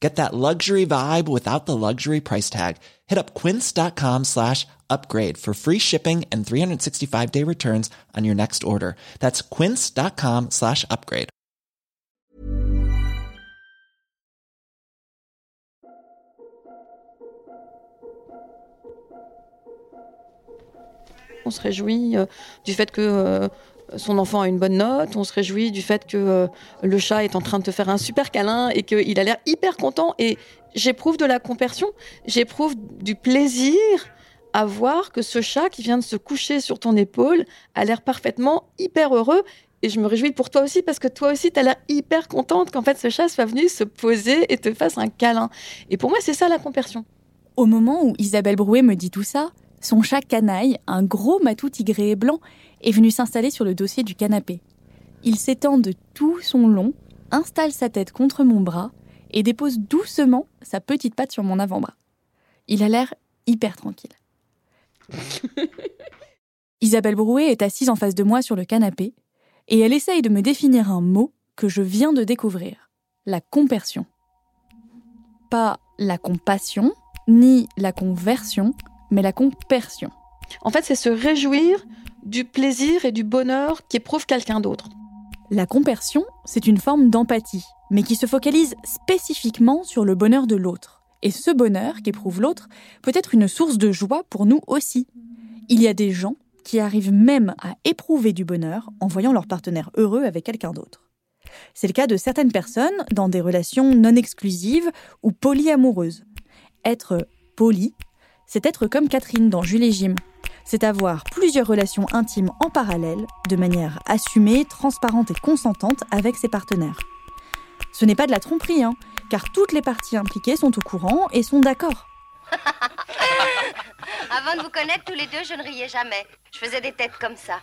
Get that luxury vibe without the luxury price tag. Hit up quince.com slash upgrade for free shipping and 365 day returns on your next order. That's quince.com slash upgrade. On se réjouit euh, du fait que euh, son enfant a une bonne note, on se réjouit du fait que euh, le chat est en train de te faire un super câlin et qu'il a l'air hyper content. Et j'éprouve de la compersion, j'éprouve du plaisir à voir que ce chat qui vient de se coucher sur ton épaule a l'air parfaitement hyper heureux. Et je me réjouis pour toi aussi parce que toi aussi, tu as l'air hyper contente qu'en fait ce chat soit venu se poser et te fasse un câlin. Et pour moi, c'est ça la compersion. Au moment où Isabelle Brouet me dit tout ça, son chat canaille, un gros matou tigré et blanc, est venu s'installer sur le dossier du canapé. Il s'étend de tout son long, installe sa tête contre mon bras et dépose doucement sa petite patte sur mon avant-bras. Il a l'air hyper tranquille. Isabelle Brouet est assise en face de moi sur le canapé et elle essaye de me définir un mot que je viens de découvrir la compersion. Pas la compassion, ni la conversion, mais la compersion. En fait, c'est se réjouir du plaisir et du bonheur qu'éprouve quelqu'un d'autre. La compersion, c'est une forme d'empathie, mais qui se focalise spécifiquement sur le bonheur de l'autre. Et ce bonheur qu'éprouve l'autre peut être une source de joie pour nous aussi. Il y a des gens qui arrivent même à éprouver du bonheur en voyant leur partenaire heureux avec quelqu'un d'autre. C'est le cas de certaines personnes dans des relations non exclusives ou polyamoureuses. Être poli, c'est être comme Catherine dans Jules et Jim. C'est avoir plusieurs relations intimes en parallèle, de manière assumée, transparente et consentante avec ses partenaires. Ce n'est pas de la tromperie, hein, car toutes les parties impliquées sont au courant et sont d'accord. Avant de vous connaître tous les deux, je ne riais jamais. Je faisais des têtes comme ça.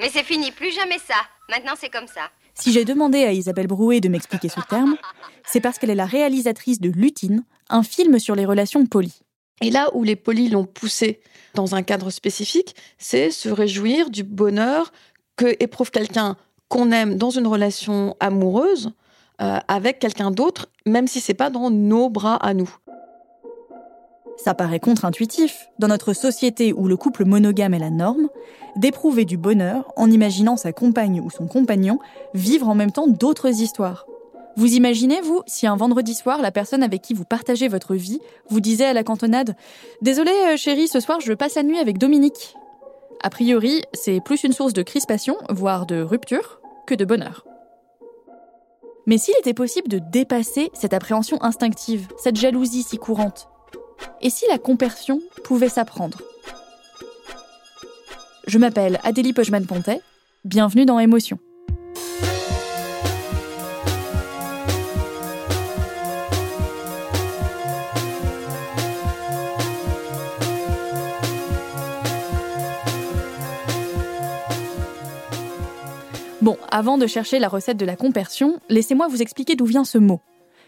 Mais c'est fini, plus jamais ça. Maintenant, c'est comme ça. Si j'ai demandé à Isabelle Brouet de m'expliquer ce terme, c'est parce qu'elle est la réalisatrice de Lutine, un film sur les relations polies. Et là où les polis l'ont poussé dans un cadre spécifique, c'est se réjouir du bonheur que éprouve quelqu'un qu'on aime dans une relation amoureuse euh, avec quelqu'un d'autre, même si c'est pas dans nos bras à nous. Ça paraît contre-intuitif, dans notre société où le couple monogame est la norme, d'éprouver du bonheur en imaginant sa compagne ou son compagnon vivre en même temps d'autres histoires. Vous imaginez, vous, si un vendredi soir, la personne avec qui vous partagez votre vie vous disait à la cantonade Désolé, euh, chérie, ce soir, je passe la nuit avec Dominique A priori, c'est plus une source de crispation, voire de rupture, que de bonheur. Mais s'il était possible de dépasser cette appréhension instinctive, cette jalousie si courante, et si la compersion pouvait s'apprendre? Je m'appelle Adélie Pojman-Pontet, bienvenue dans Émotion. Bon, avant de chercher la recette de la compersion, laissez-moi vous expliquer d'où vient ce mot.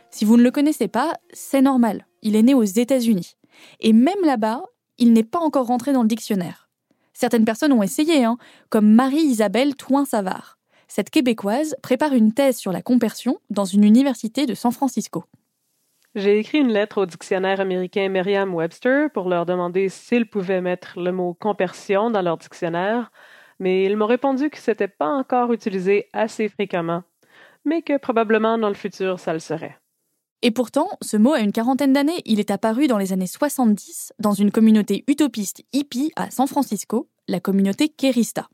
Si vous ne le connaissez pas, c'est normal. Il est né aux États-Unis. Et même là-bas, il n'est pas encore rentré dans le dictionnaire. Certaines personnes ont essayé, hein, comme Marie-Isabelle Toin-Savard. Cette Québécoise prépare une thèse sur la compersion dans une université de San Francisco. J'ai écrit une lettre au dictionnaire américain Merriam-Webster pour leur demander s'ils pouvaient mettre le mot compersion dans leur dictionnaire, mais ils m'ont répondu que c'était pas encore utilisé assez fréquemment, mais que probablement dans le futur ça le serait. Et pourtant, ce mot a une quarantaine d'années. Il est apparu dans les années 70 dans une communauté utopiste hippie à San Francisco, la communauté Kerista.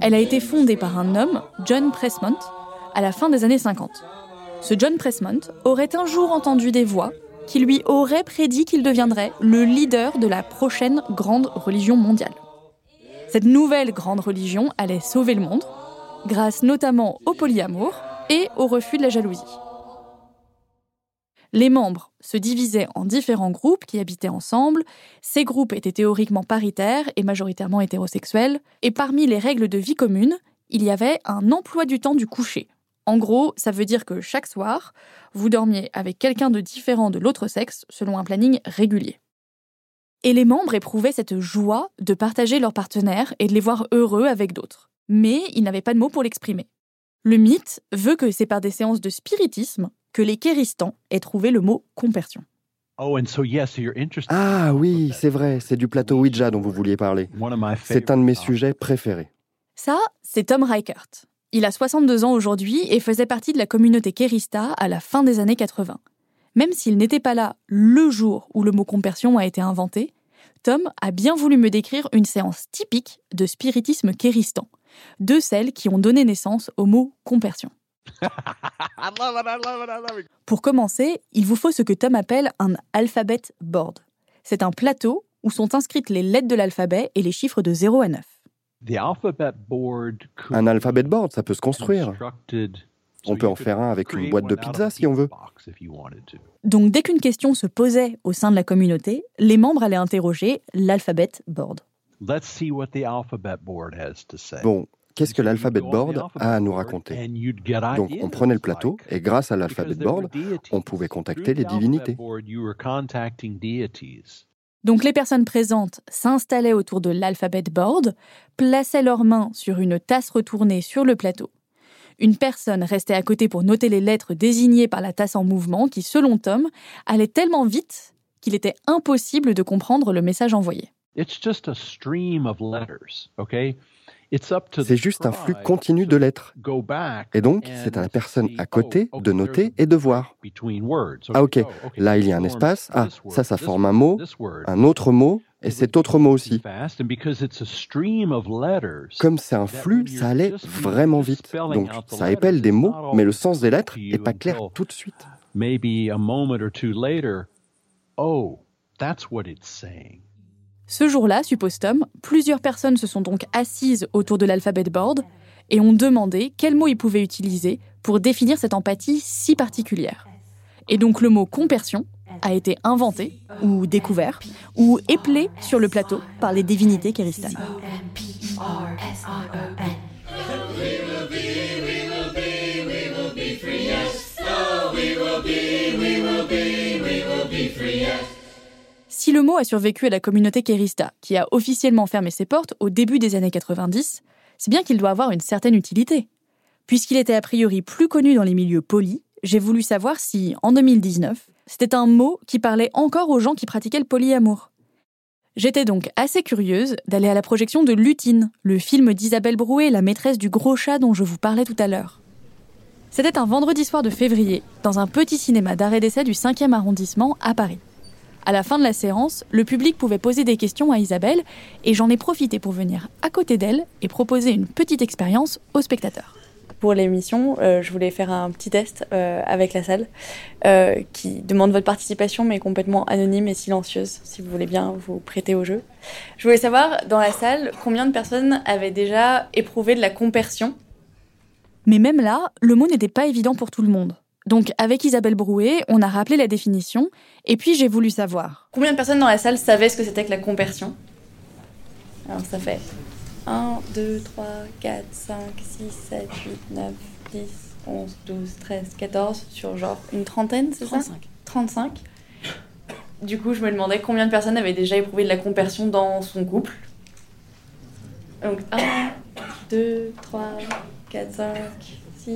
Elle a été fondée par un homme, John Pressmont, à la fin des années 50. Ce John Pressmont aurait un jour entendu des voix qui lui auraient prédit qu'il deviendrait le leader de la prochaine grande religion mondiale. Cette nouvelle grande religion allait sauver le monde, grâce notamment au polyamour et au refus de la jalousie. Les membres se divisaient en différents groupes qui habitaient ensemble. Ces groupes étaient théoriquement paritaires et majoritairement hétérosexuels. Et parmi les règles de vie commune, il y avait un emploi du temps du coucher. En gros, ça veut dire que chaque soir, vous dormiez avec quelqu'un de différent de l'autre sexe selon un planning régulier. Et les membres éprouvaient cette joie de partager leurs partenaires et de les voir heureux avec d'autres. Mais ils n'avaient pas de mots pour l'exprimer. Le mythe veut que c'est par des séances de spiritisme que les Kéristans aient trouvé le mot compersion. Oh, Ah oui, c'est vrai, c'est du plateau Ouija dont vous vouliez parler. C'est un de mes sujets préférés. Ça, c'est Tom Reichert. Il a 62 ans aujourd'hui et faisait partie de la communauté Kérista à la fin des années 80. Même s'il n'était pas là le jour où le mot compersion a été inventé, Tom a bien voulu me décrire une séance typique de spiritisme kéristan, de celles qui ont donné naissance au mot compersion. Pour commencer, il vous faut ce que Tom appelle un alphabet board. C'est un plateau où sont inscrites les lettres de l'alphabet et les chiffres de 0 à 9. Un alphabet board, ça peut se construire. On peut en faire un avec une boîte de pizza si on veut. Donc dès qu'une question se posait au sein de la communauté, les membres allaient interroger l'alphabet board. Bon, qu'est-ce que l'alphabet board a à nous raconter Donc on prenait le plateau et grâce à l'alphabet board, on pouvait contacter les divinités. Donc les personnes présentes s'installaient autour de l'alphabet board, plaçaient leurs mains sur une tasse retournée sur le plateau. Une personne restait à côté pour noter les lettres désignées par la tasse en mouvement qui, selon Tom, allait tellement vite qu'il était impossible de comprendre le message envoyé. C'est juste un flux continu de lettres. Et donc, c'est à la personne à côté de noter et de voir. Ah ok, là il y a un espace, ah ça ça forme un mot, un autre mot, et cet autre mot aussi. Comme c'est un flux, ça allait vraiment vite. Donc ça épelle des mots, mais le sens des lettres n'est pas clair tout de suite. Ce jour-là, suppose Tom, plusieurs personnes se sont donc assises autour de l'alphabet board et ont demandé quel mot ils pouvaient utiliser pour définir cette empathie si particulière. Et donc le mot compersion a été inventé, ou découvert, ou éplé sur le plateau par les divinités kéristanes. Si le mot a survécu à la communauté Kérista, qui a officiellement fermé ses portes au début des années 90, c'est bien qu'il doit avoir une certaine utilité. Puisqu'il était a priori plus connu dans les milieux polis, j'ai voulu savoir si, en 2019, c'était un mot qui parlait encore aux gens qui pratiquaient le polyamour. J'étais donc assez curieuse d'aller à la projection de Lutine, le film d'Isabelle Brouet, la maîtresse du gros chat dont je vous parlais tout à l'heure. C'était un vendredi soir de février, dans un petit cinéma d'arrêt d'essai du 5e arrondissement à Paris. À la fin de la séance, le public pouvait poser des questions à Isabelle et j'en ai profité pour venir à côté d'elle et proposer une petite expérience aux spectateurs. Pour l'émission, euh, je voulais faire un petit test euh, avec la salle euh, qui demande votre participation mais complètement anonyme et silencieuse si vous voulez bien vous prêter au jeu. Je voulais savoir dans la salle combien de personnes avaient déjà éprouvé de la compersion? Mais même là, le mot n'était pas évident pour tout le monde. Donc avec Isabelle Brouet, on a rappelé la définition, et puis j'ai voulu savoir. Combien de personnes dans la salle savaient ce que c'était que la compersion Alors ça fait 1, 2, 3, 4, 5, 6, 7, 8, 9, 10, 11, 12, 13, 14, sur genre une trentaine, c'est ça? 35. 35. Du coup, je me demandais combien de personnes avaient déjà éprouvé de la compersion dans son couple. Donc 1, 2, 3, 4, 5, 6,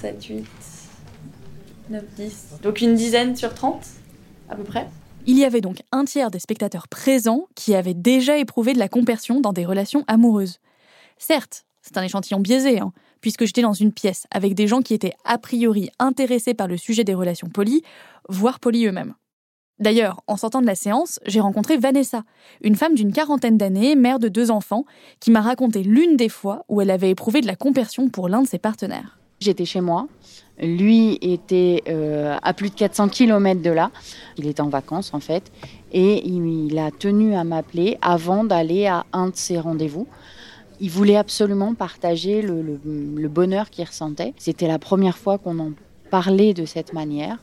7, 8, 9, 10. Donc une dizaine sur 30, à peu près. Il y avait donc un tiers des spectateurs présents qui avaient déjà éprouvé de la compersion dans des relations amoureuses. Certes, c'est un échantillon biaisé, hein, puisque j'étais dans une pièce avec des gens qui étaient a priori intéressés par le sujet des relations polies, voire polies eux-mêmes. D'ailleurs, en sortant de la séance, j'ai rencontré Vanessa, une femme d'une quarantaine d'années, mère de deux enfants, qui m'a raconté l'une des fois où elle avait éprouvé de la compersion pour l'un de ses partenaires. J'étais chez moi. Lui était euh, à plus de 400 km de là. Il était en vacances en fait. Et il, a tenu à m'appeler avant d'aller à un de ses rendez-vous. Il voulait absolument partager le, le bonheur qu'il ressentait. C'était la première fois qu'on en parlait de cette manière.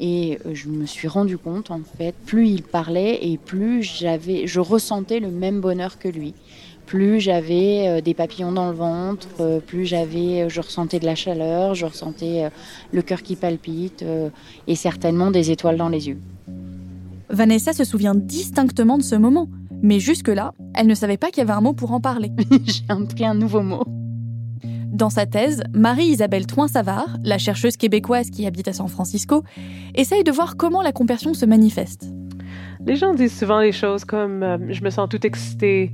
Et euh, je me suis rendu compte, en fait, plus il parlait et plus j'avais, je ressentais le même bonheur que lui. Plus j'avais euh, des papillons dans le ventre, euh, plus j'avais, je ressentais de la chaleur, je ressentais le cœur qui palpite et certainement des étoiles dans les yeux. Vanessa se souvient distinctement de ce moment, mais jusque-là, elle ne savait pas qu'il y avait un mot pour en parler. J'ai appris un nouveau mot. Dans sa thèse, Marie-Isabelle Toin-Savard, la chercheuse québécoise qui habite à San Francisco, essaye de voir comment la compersion se manifeste. Les gens disent souvent des choses comme euh, je me sens tout excité.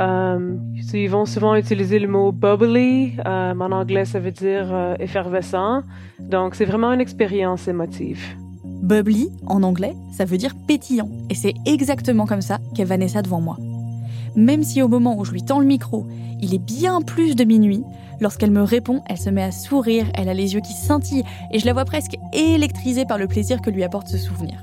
Euh, ils vont souvent utiliser le mot bubbly. Euh, en anglais, ça veut dire effervescent. Donc, c'est vraiment une expérience émotive. Bubbly, en anglais, ça veut dire pétillant. Et c'est exactement comme ça qu'est Vanessa devant moi. Même si au moment où je lui tends le micro, il est bien plus de minuit, Lorsqu'elle me répond, elle se met à sourire, elle a les yeux qui scintillent et je la vois presque électrisée par le plaisir que lui apporte ce souvenir.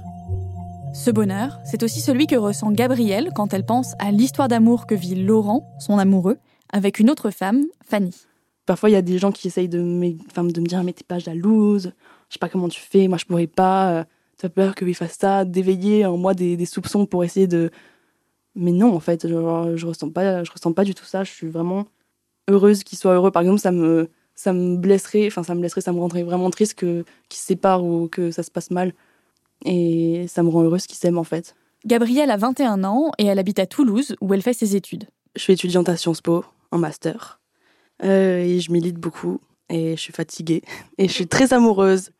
Ce bonheur, c'est aussi celui que ressent Gabrielle quand elle pense à l'histoire d'amour que vit Laurent, son amoureux, avec une autre femme, Fanny. Parfois, il y a des gens qui essayent de me, dire Mais t'es pas jalouse, je sais pas comment tu fais, moi je pourrais pas, euh, t'as peur que lui fasse ça, d'éveiller en moi des, soupçons pour essayer de. Mais non, en fait, je, je, ressens pas, je ressens pas du tout ça, je suis vraiment heureuse qu'il soit heureux. Par exemple, ça me, ça me blesserait, enfin, ça me blesserait, ça me rendrait vraiment triste que, qu'ils se séparent ou que ça se passe mal. Et ça me rend heureuse qu'ils s'aiment, en fait. Gabrielle a 21 ans et elle habite à Toulouse, où elle fait ses études. Je suis étudiante à Sciences Po, en master. Euh, et je milite beaucoup. Et je suis fatiguée. Et je suis très amoureuse.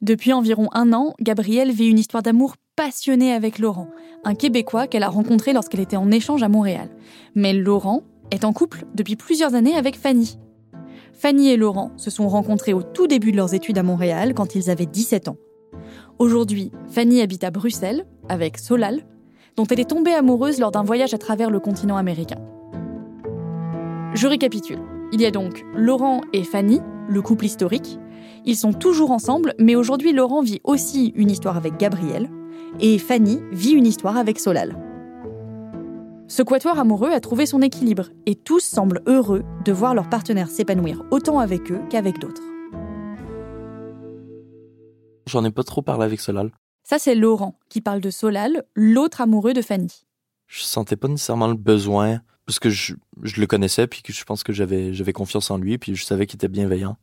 Depuis environ un an, Gabrielle vit une histoire d'amour passionnée avec Laurent, un Québécois qu'elle a rencontré lorsqu'elle était en échange à Montréal. Mais Laurent est en couple depuis plusieurs années avec Fanny. Fanny et Laurent se sont rencontrés au tout début de leurs études à Montréal quand ils avaient 17 ans. Aujourd'hui, Fanny habite à Bruxelles avec Solal, dont elle est tombée amoureuse lors d'un voyage à travers le continent américain. Je récapitule. Il y a donc Laurent et Fanny, le couple historique. Ils sont toujours ensemble, mais aujourd'hui Laurent vit aussi une histoire avec Gabriel, et Fanny vit une histoire avec Solal. Ce quatuor amoureux a trouvé son équilibre et tous semblent heureux de voir leur partenaire s'épanouir autant avec eux qu'avec d'autres. J'en ai pas trop parlé avec Solal. Ça, c'est Laurent qui parle de Solal, l'autre amoureux de Fanny. Je sentais pas nécessairement le besoin, parce que je, le connaissais, puis que je pense que j'avais, j'avais confiance en lui, puis je savais qu'il était bienveillant.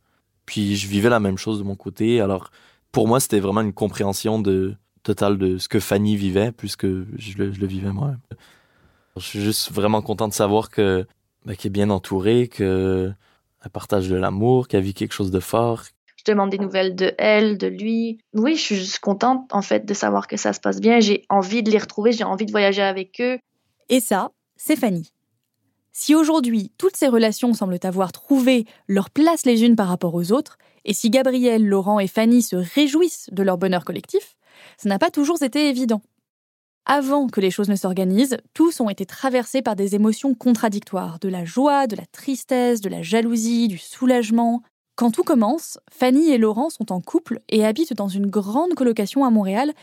Puis je vivais la même chose de mon côté. Alors, pour moi, c'était vraiment une compréhension de, totale de ce que Fanny vivait, puisque je le, je le vivais moi. Je suis juste vraiment content de savoir que bah, qu'elle est bien entourée, qu'elle partage de l'amour, qu'elle vit quelque chose de fort. Je demande des nouvelles de elle, de lui. Oui, je suis contente en fait de savoir que ça se passe bien. J'ai envie de les retrouver, j'ai envie de voyager avec eux. Et ça, c'est Fanny. Si aujourd'hui toutes ces relations semblent avoir trouvé leur place les unes par rapport aux autres, et si Gabriel, Laurent et Fanny se réjouissent de leur bonheur collectif, ça n'a pas toujours été évident. Avant que les choses ne s'organisent, tous ont été traversés par des émotions contradictoires, de la joie, de la tristesse, de la jalousie, du soulagement. Quand tout commence, Fanny et Laurent sont en couple et habitent dans une grande colocation à Montréal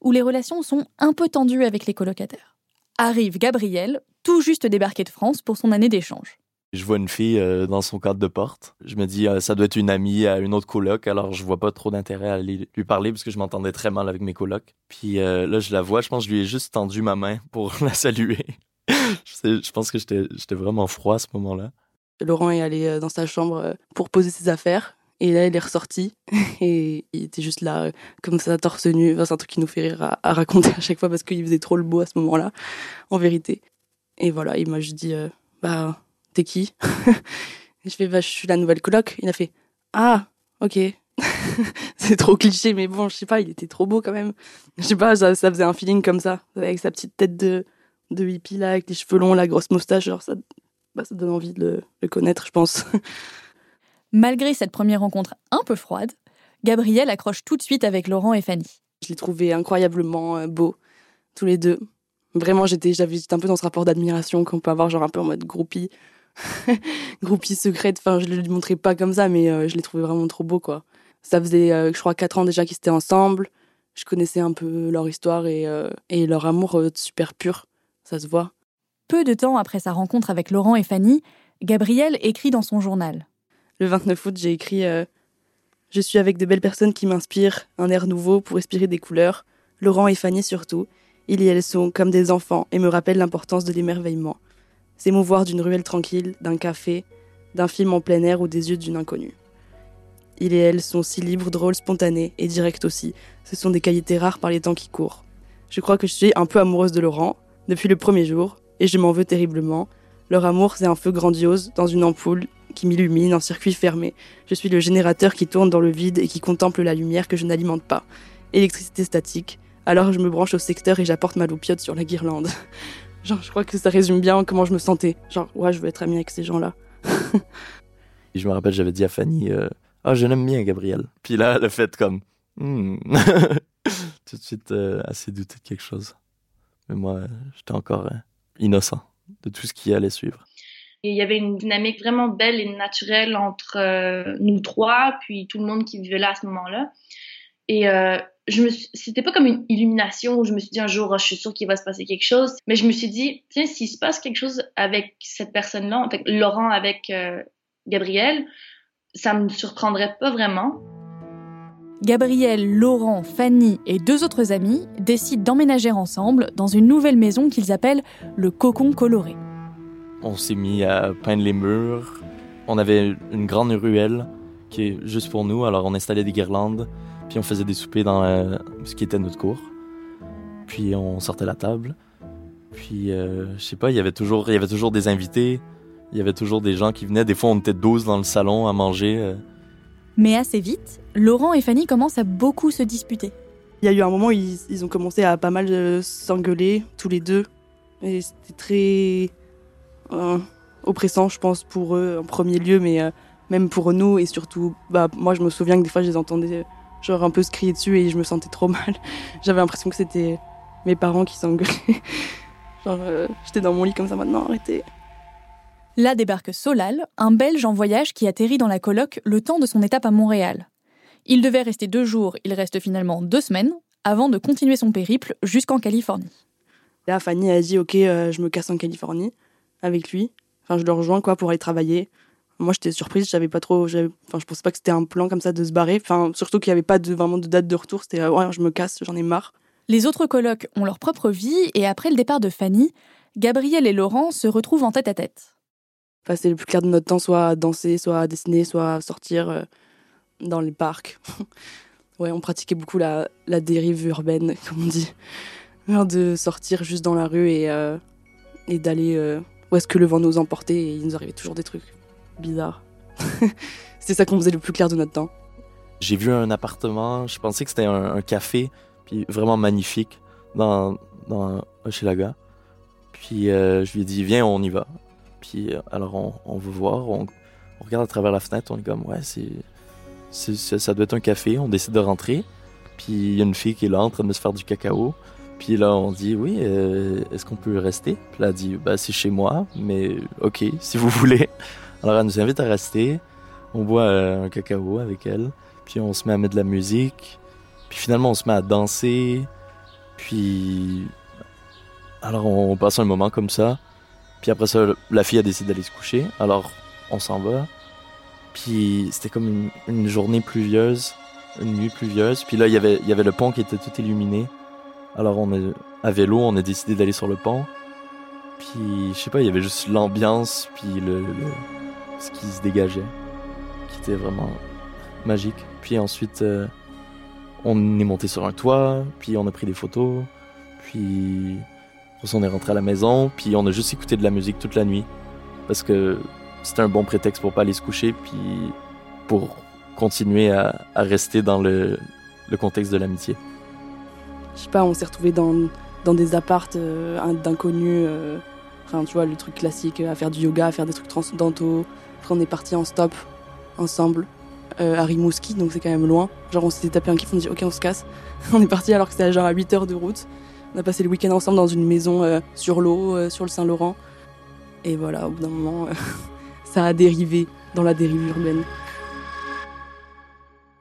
où les relations sont un peu tendues avec les colocataires. Arrive Gabriel, tout juste débarqué de France pour son année d'échange. Je vois une fille euh, dans son cadre de porte. Je me dis, euh, ça doit être une amie à une autre coloc, alors je vois pas trop d'intérêt à lui parler parce que je m'entendais très mal avec mes colocs. Puis euh, là, je la vois, je pense que je lui ai juste tendu ma main pour la saluer. je, je pense que j'étais vraiment froid à ce moment-là. Laurent est allé dans sa chambre pour poser ses affaires. Et là, il est ressorti et il était juste là, comme ça, torse nu. c'est un truc qui nous fait rire à, raconter à chaque fois parce qu'il faisait trop le beau à ce moment-là, en vérité. Et voilà, il m'a juste dit, bah, t'es qui Je fais, bah, je suis la nouvelle coloc. Il a fait, ah, ok. c'est trop cliché, mais bon, je sais pas, il était trop beau quand même. Je sais pas, ça, faisait un feeling comme ça, avec sa petite tête de, de hippie là, avec les cheveux longs, la grosse moustache, genre ça, bah, ça donne envie de le, connaître, je pense. Malgré cette première rencontre un peu froide, Gabriel accroche tout de suite avec Laurent et Fanny. Je les trouvais incroyablement euh, beaux, tous les deux. Vraiment, j'étais, j'avais un peu dans ce rapport d'admiration qu'on peut avoir, genre un peu en mode groupie. groupie secrète. Enfin, je ne le montrais pas comme ça, mais euh, je les trouvais vraiment trop beaux, quoi. Ça faisait, euh, je crois, quatre ans déjà qu'ils étaient ensemble. Je connaissais un peu leur histoire et, et leur amour super pur. Ça se voit. Peu de temps après sa rencontre avec Laurent et Fanny, Gabriel écrit dans son journal. Le 29 août, j'ai écrit Je suis avec de belles personnes qui m'inspirent, un air nouveau pour respirer des couleurs, Laurent et Fanny surtout. Ils et elles sont comme des enfants et me rappellent l'importance de l'émerveillement. S'émouvoir d'une ruelle tranquille, d'un café, d'un film en plein air ou des yeux d'une inconnue. Il et elles sont si libres, drôles, spontanés et directs aussi. Ce sont des qualités rares par les temps qui courent. Je crois que je suis un peu amoureuse de Laurent, depuis le premier jour, et je m'en veux terriblement. Leur amour, c'est un feu grandiose, dans une ampoule, qui m'illumine en circuit fermé. Je suis le générateur qui tourne dans le vide et qui contemple la lumière que je n'alimente pas. Électricité statique. Alors je me branche au secteur et j'apporte ma loupiote sur la guirlande. Genre, je crois que ça résume bien comment je me sentais. Genre, ouais, je veux être amie avec ces gens-là. je me rappelle, j'avais dit à Fanny, euh, ah, je l'aime bien, Gabriel. Puis là, le fait comme, hmm. tout de suite, euh, assez douté de quelque chose. Mais moi, j'étais encore euh, innocent de tout ce qui allait suivre. Et il y avait une dynamique vraiment belle et naturelle entre euh, nous trois, puis tout le monde qui vivait là à ce moment-là. Et euh, c'était pas comme une illumination où je me suis dit un jour, oh, je suis sûre qu'il va se passer quelque chose. Mais je me suis dit, tiens, s'il se passe quelque chose avec cette personne-là, en fait, Laurent avec euh, Gabriel, ça me surprendrait pas vraiment. Gabriel, Laurent, Fanny et deux autres amis décident d'emménager ensemble dans une nouvelle maison qu'ils appellent le Cocon Coloré. On s'est mis à peindre les murs. On avait une grande ruelle qui est juste pour nous, alors on installait des guirlandes, puis on faisait des soupers dans ce qui était notre cour. Puis on sortait la table. Puis euh, je sais pas, il y avait toujours il y avait toujours des invités, il y avait toujours des gens qui venaient, des fois on était 12 dans le salon à manger. Euh. Mais assez vite, Laurent et Fanny commencent à beaucoup se disputer. Il y a eu un moment où ils, ont commencé à pas mal euh, s'engueuler tous les deux et c'était très euh, oppressant, je pense, pour eux en premier lieu, mais euh, même pour nous et surtout, bah, moi je me souviens que des fois je les entendais genre un peu se crier dessus et je me sentais trop mal. J'avais l'impression que c'était mes parents qui s'engueulaient. genre j'étais dans mon lit comme ça maintenant, arrêtez. Là débarque Solal, un Belge en voyage qui atterrit dans la coloc le temps de son étape à Montréal. Il devait rester deux jours, il reste finalement deux semaines, avant de continuer son périple jusqu'en Californie. Là, Fanny a dit Ok, je me casse en Californie avec lui. Enfin, je le rejoins quoi pour aller travailler. Moi, j'étais surprise, je savais pas trop, enfin, je pensais pas que c'était un plan comme ça de se barrer. Enfin, surtout qu'il n'y avait pas de, vraiment de date de retour. C'était euh, ouais, je me casse, j'en ai marre. Les autres colocs ont leur propre vie et après le départ de Fanny, Gabriel et Laurent se retrouvent en tête à tête. Passer le plus clair de notre temps, soit à danser, soit à dessiner, soit à sortir euh, dans les parcs. ouais, on pratiquait beaucoup la, la, dérive urbaine, comme on dit. De sortir juste dans la rue et, euh, et d'aller où est-ce que le vent nous emportait et il nous arrivait toujours des trucs bizarres. c'est ça qu'on faisait le plus clair de notre temps. J'ai vu un appartement, je pensais que c'était un, café, puis vraiment magnifique, dans, dans Hochelaga. Puis euh, je lui ai dit, viens, on y va. Puis alors on, on veut voir, on, regarde à travers la fenêtre, on est comme, ouais, ça doit être un café, on décide de rentrer. Puis il y a une fille qui est là en train de se faire du cacao. Puis là, on dit oui, euh, est-ce qu'on peut rester? Puis là, elle dit bah c'est chez moi, mais ok, si vous voulez. Alors elle nous invite à rester. On boit euh, un cacao avec elle. Puis on se met à mettre de la musique. Puis finalement, on se met à danser. Puis alors on passe un moment comme ça. Puis après ça, la fille a décidé d'aller se coucher. Alors on s'en va. Puis c'était comme une, journée pluvieuse, une nuit pluvieuse. Puis là, y il y avait le pont qui était tout illuminé. Alors on est à vélo, on a décidé d'aller sur le pont. Puis je sais pas, il y avait juste l'ambiance, puis le, ce qui se dégageait, qui était vraiment magique. Puis ensuite, euh, on est monté sur un toit, puis on a pris des photos, puis on est rentré à la maison, puis on a juste écouté de la musique toute la nuit parce que c'était un bon prétexte pour pas aller se coucher, puis pour continuer à, rester dans le contexte de l'amitié je sais pas, on s'est retrouvés dans, des appartes euh, d'inconnus. Euh, enfin, tu vois, le truc classique, à faire du yoga, à faire des trucs transcendantaux. Après, on est partis en stop ensemble. à Rimouski, donc c'est quand même loin. Genre on s'était tapé un kiff, on dit ok on se casse. on est parti alors que c'était genre à 8 heures de route. On a passé le week-end ensemble dans une maison sur l'eau, sur le Saint-Laurent. Et voilà, au bout d'un moment, ça a dérivé dans la dérive urbaine.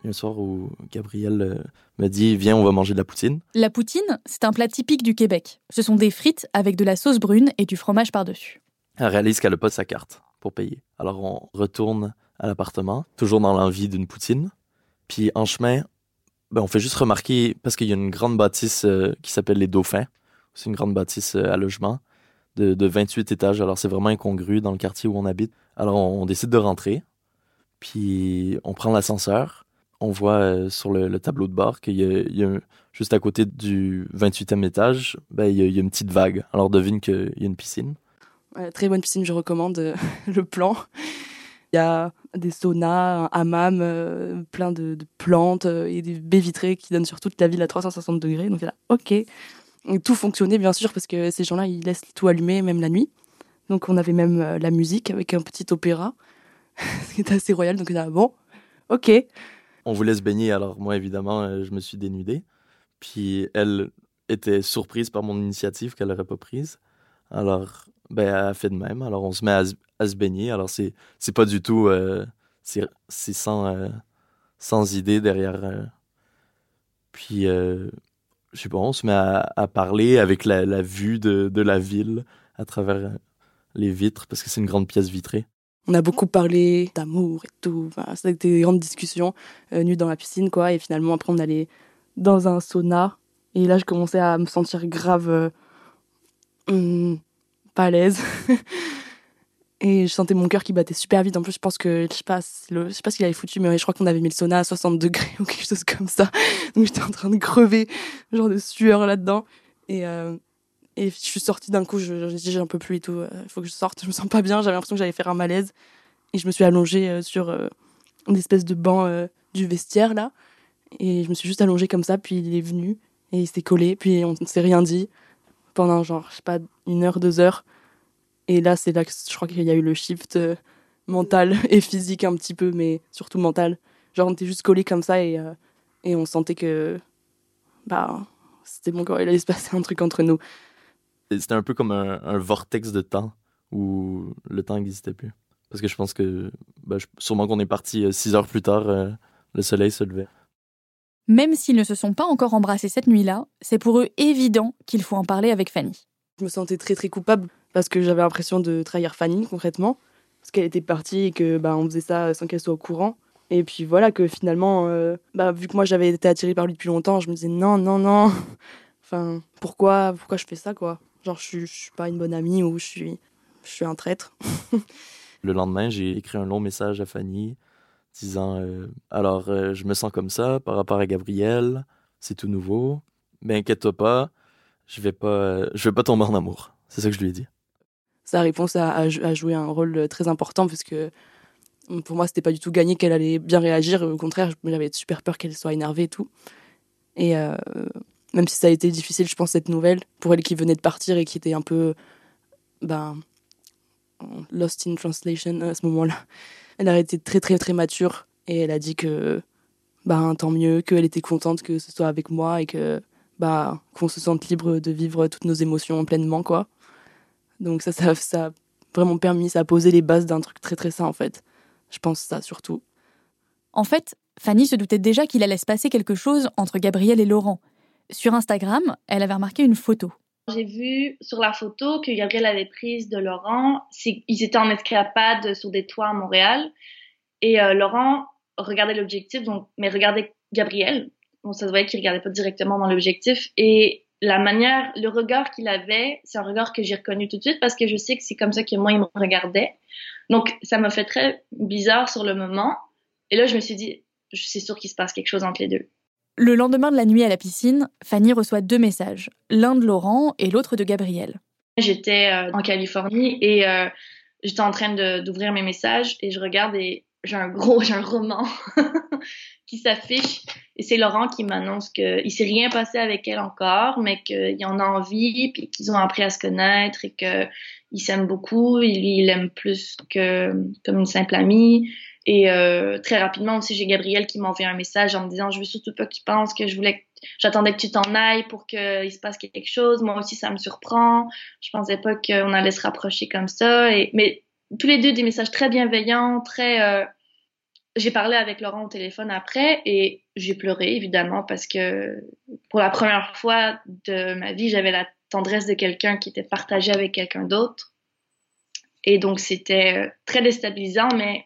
Il y a un soir où Gabriel euh, m'a dit Viens, on va manger de la poutine. La poutine, c'est un plat typique du Québec. Ce sont des frites avec de la sauce brune et du fromage par-dessus. Elle réalise qu'elle n'a pas sa carte pour payer. Alors on retourne à l'appartement, toujours dans l'envie d'une poutine. Puis en chemin, ben, on fait juste remarquer, parce qu'il y a une grande bâtisse euh, qui s'appelle les Dauphins. C'est une grande bâtisse euh, à logement de, de 28 étages. Alors c'est vraiment incongru dans le quartier où on habite. Alors on décide de rentrer. Puis on prend l'ascenseur on voit euh, sur le, tableau de bord qu'il y, a, juste à côté du 28e étage, ben, il, y a, une petite vague. Alors devine qu'il y a une piscine. très bonne piscine, je recommande le plan. Il y a des saunas, un hammam, euh, plein de, plantes et des baies vitrées qui donnent sur toute la ville à 360 degrés. Donc là, ok. tout fonctionnait bien sûr parce que ces gens-là, ils laissent tout allumé même la nuit. Donc on avait même la musique avec un petit opéra, ce qui était assez royal. Donc là, bon, ok on voulait se baigner, alors moi, évidemment, euh, je me suis dénudé. Puis elle était surprise par mon initiative qu'elle n'aurait pas prise. Alors, ben, elle a fait de même. Alors, on se met à, se baigner. Alors, c'est, c'est pas du tout. Euh, c'est, sans, euh, sans idée derrière. puis, je sais pas, on se met à, parler avec la, vue de, la ville à travers les vitres, parce que c'est une grande pièce vitrée. On a beaucoup parlé d'amour et tout. Enfin, C'était des grandes discussions euh, nues dans la piscine, quoi. Et finalement, après, on allait dans un sauna. Et là, je commençais à me sentir grave euh, hmm, pas à l'aise. et je sentais mon cœur qui battait super vite. En plus, je pense que, je sais pas, je sais pas ce qu'il avait foutu, mais je crois qu'on avait mis le sauna à 60 degrés ou quelque chose comme ça. Donc j'étais en train de crever, genre de sueur là-dedans. Et, euh, et je suis sortie d'un coup, je, je dit, j'en peux plus et tout, il euh, faut que je sorte, je me sens pas bien, j'avais l'impression que j'allais faire un malaise. Et je me suis allongée euh, sur une espèce de banc du vestiaire là. Et je me suis juste allongée comme ça, puis il est venu et il s'est collé, puis on ne s'est rien dit pendant genre, je sais pas, une heure, deux heures. Et là, c'est là que je crois qu'il y a eu le shift mental et physique un petit peu, mais surtout mental. Genre, on était juste collés comme ça et, et on sentait que, bah, c'était bon, quoi, il allait se passer un truc entre nous c'était un peu comme un, vortex de temps où le temps n'existait plus. Parce que je pense que, ben, sûrement qu'on est parti euh, six heures plus tard, euh, le soleil se levait. Même s'ils ne se sont pas encore embrassés cette nuit-là, c'est pour eux évident qu'il faut en parler avec Fanny. Je me sentais très très coupable parce que j'avais l'impression de trahir Fanny concrètement, parce qu'elle était partie et que bah, on faisait ça sans qu'elle soit au courant. Et puis voilà que finalement, euh, bah, vu que moi j'avais été attirée par lui depuis longtemps, je me disais non, non, non. enfin, pourquoi, pourquoi je fais ça quoi? Genre, je suis, suis pas une bonne amie ou je suis, je suis un traître. le lendemain, j'ai écrit un long message à Fanny disant euh, Alors, euh, je me sens comme ça par rapport à Gabriel, c'est tout nouveau. Mais inquiète-toi pas, je vais pas, je vais pas tomber en amour. C'est ça que je lui ai dit. Sa réponse a, joué un rôle très important parce que pour moi, c'était pas du tout gagné qu'elle allait bien réagir. Au contraire, j'avais super peur qu'elle soit énervée et tout. Et euh, même si ça a été difficile, je pense, cette nouvelle, pour elle qui venait de partir et qui était un peu ben, lost in translation à ce moment-là. Elle a été très, très, très mature et elle a dit que ben, tant mieux, qu'elle était contente que ce soit avec moi et que ben, qu'on se sente libre de vivre toutes nos émotions pleinement, quoi. Donc ça, ça, ça a vraiment permis, ça a posé les bases d'un truc très, très sain, en fait. Je pense ça surtout. En fait, Fanny se doutait déjà qu'il allait se passer quelque chose entre Gabriel et Laurent. Sur Instagram, elle avait remarqué une photo. J'ai vu sur la photo que Gabriel avait prise de Laurent. Ils étaient en escapade sur des toits à Montréal. Et euh, Laurent regardait l'objectif, donc, mais regardait Gabriel. Donc ça se voyait qu'il regardait pas directement dans l'objectif. Et la manière, le regard qu'il avait, c'est un regard que j'ai reconnu tout de suite parce que je sais que c'est comme ça que moi, il me regardait. Donc ça m'a fait très bizarre sur le moment. Et là, je me suis dit, c'est sûr qu'il se passe quelque chose entre les deux. Le lendemain de la nuit à la piscine, Fanny reçoit deux messages, l'un de Laurent et l'autre de Gabriel. J'étais euh, en Californie et euh, j'étais en train d'ouvrir mes messages et je regarde et j'ai un gros, j'ai un roman qui s'affiche et c'est Laurent qui m'annonce qu'il s'est rien passé avec elle encore, mais qu'il en a envie puis qu'ils ont appris à se connaître et qu'ils s'aiment beaucoup. Il, l'aime plus que comme une simple amie Et euh, très rapidement aussi, j'ai Gabriel qui m'a envoyé un message en me disant Je veux surtout pas que tu penses que je voulais j'attendais que tu t'en ailles pour qu'il se passe quelque chose. Moi aussi, ça me surprend. Je pensais pas qu'on allait se rapprocher comme ça. Mais tous les deux, des messages très bienveillants, très. Euh, j'ai parlé avec Laurent au téléphone après et j'ai pleuré, évidemment, parce que pour la première fois de ma vie, j'avais la tendresse de quelqu'un qui était partagé avec quelqu'un d'autre. Et donc, c'était euh, très déstabilisant, mais